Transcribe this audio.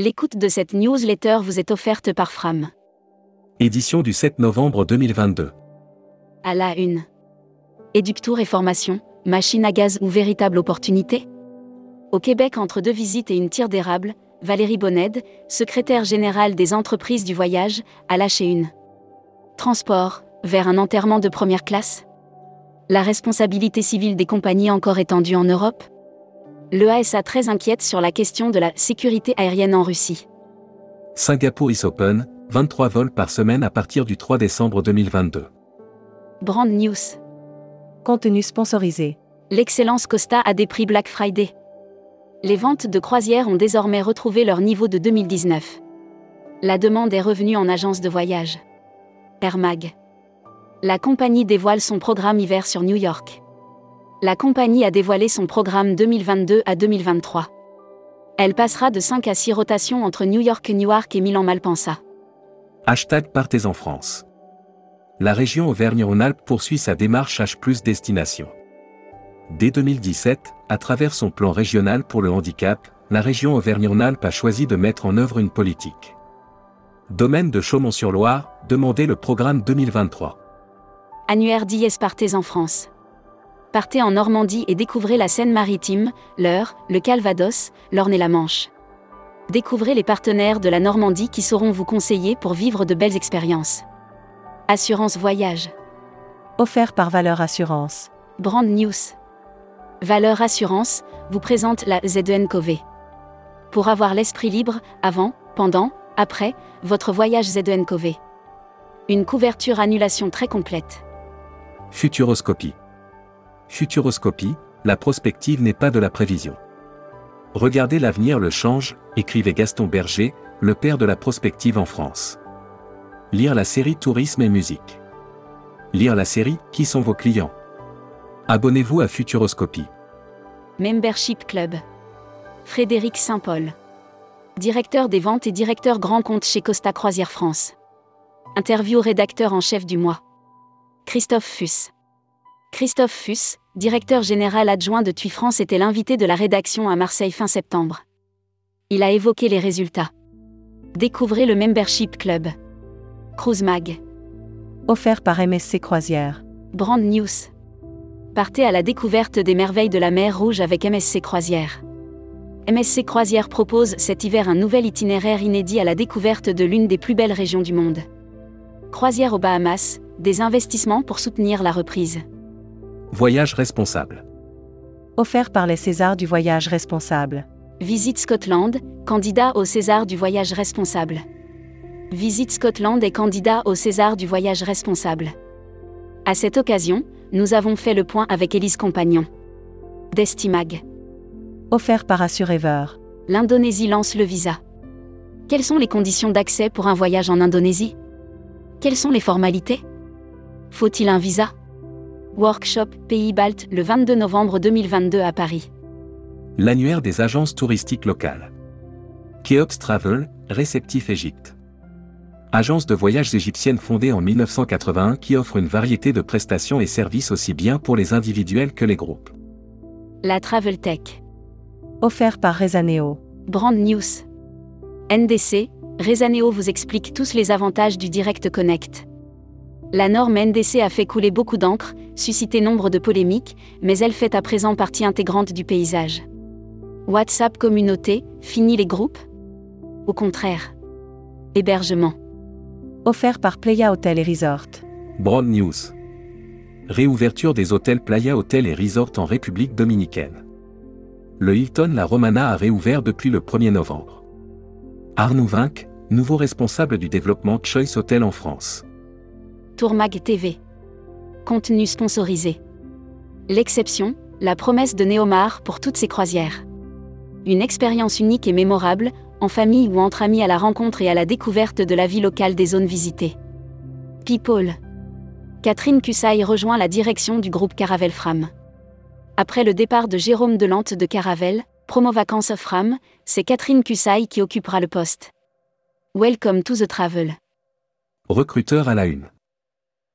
L'écoute de cette newsletter vous est offerte par Fram. Édition du 7 novembre 2022. À la une. Éductour et formation, machine à gaz ou véritable opportunité? Au Québec, entre deux visites et une tire d'érable, Valérie Bonnède, secrétaire générale des entreprises du voyage, a lâché une. Transport, vers un enterrement de première classe? La responsabilité civile des compagnies encore étendue en Europe? L'EASA très inquiète sur la question de la sécurité aérienne en Russie. Singapour is open, 23 vols par semaine à partir du 3 décembre 2022. Brand News. Contenu sponsorisé. L'excellence Costa a des prix Black Friday. Les ventes de croisières ont désormais retrouvé leur niveau de 2019. La demande est revenue en agence de voyage. Air Mag. La compagnie dévoile son programme hiver sur New York. La compagnie a dévoilé son programme 2022 à 2023. Elle passera de 5 à 6 rotations entre New York, Newark et Milan-Malpensa. Hashtag Partez en France. La région Auvergne-Rhône-Alpes poursuit sa démarche H destination. Dès 2017, à travers son plan régional pour le handicap, la région Auvergne-Rhône-Alpes a choisi de mettre en œuvre une politique. Domaine de Chaumont-sur-Loire, demandez le programme 2023. Annuaire d'IS Partez en France. Partez en Normandie et découvrez la Seine-Maritime, l'Eure, le Calvados, l'Orne et la Manche. Découvrez les partenaires de la Normandie qui sauront vous conseiller pour vivre de belles expériences. Assurance Voyage. Offert par Valeur Assurance. Brand News. Valeur Assurance vous présente la ZENCOV. Pour avoir l'esprit libre, avant, pendant, après, votre voyage ZENCOV. Une couverture annulation très complète. Futuroscopie. Futuroscopie, la prospective n'est pas de la prévision. Regardez l'avenir le change, écrivait Gaston Berger, le père de la prospective en France. Lire la série Tourisme et musique. Lire la série Qui sont vos clients? Abonnez-vous à Futuroscopie. Membership Club. Frédéric Saint-Paul. Directeur des ventes et directeur grand compte chez Costa Croisière France. Interview rédacteur en chef du mois. Christophe Fuss. Christophe Fuss, directeur général adjoint de TUI France, était l'invité de la rédaction à Marseille fin septembre. Il a évoqué les résultats. Découvrez le Membership Club. Cruise Mag. Offert par MSC Croisière. Brand News. Partez à la découverte des merveilles de la mer Rouge avec MSC Croisière. MSC Croisière propose cet hiver un nouvel itinéraire inédit à la découverte de l'une des plus belles régions du monde. Croisière aux Bahamas, des investissements pour soutenir la reprise. Voyage responsable. Offert par les Césars du voyage responsable. Visite Scotland, candidat au César du voyage responsable. Visite Scotland et candidat au César du voyage responsable. À cette occasion, nous avons fait le point avec Élise Compagnon. Destimag. Offert par Assurever. L'Indonésie lance le visa. Quelles sont les conditions d'accès pour un voyage en Indonésie? Quelles sont les formalités? Faut-il un visa? Workshop Pays Balt le 22 novembre 2022 à Paris. L'annuaire des agences touristiques locales. Keops Travel, réceptif Égypte. Agence de voyage égyptienne fondée en 1981 qui offre une variété de prestations et services aussi bien pour les individuels que les groupes. La Travel Tech. Offert par Rezaneo. Brand News. NDC, Rezaneo vous explique tous les avantages du Direct Connect. La norme NDC a fait couler beaucoup d'encre, suscité nombre de polémiques, mais elle fait à présent partie intégrante du paysage. WhatsApp communauté, fini les groupes? Au contraire. Hébergement. Offert par Playa Hotel et Resort. Broad News. Réouverture des hôtels Playa Hotel et Resort en République dominicaine. Le Hilton La Romana a réouvert depuis le 1er novembre. Arnaud Vinck, nouveau responsable du développement Choice Hotel en France. Tourmag TV. Contenu sponsorisé. L'exception, la promesse de Néomar pour toutes ses croisières. Une expérience unique et mémorable, en famille ou entre amis à la rencontre et à la découverte de la vie locale des zones visitées. People. Catherine Cussaille rejoint la direction du groupe Caravelle Fram. Après le départ de Jérôme Delante de Caravelle, Promo Vacances Fram, c'est Catherine Cussaille qui occupera le poste. Welcome to the travel. Recruteur à la une.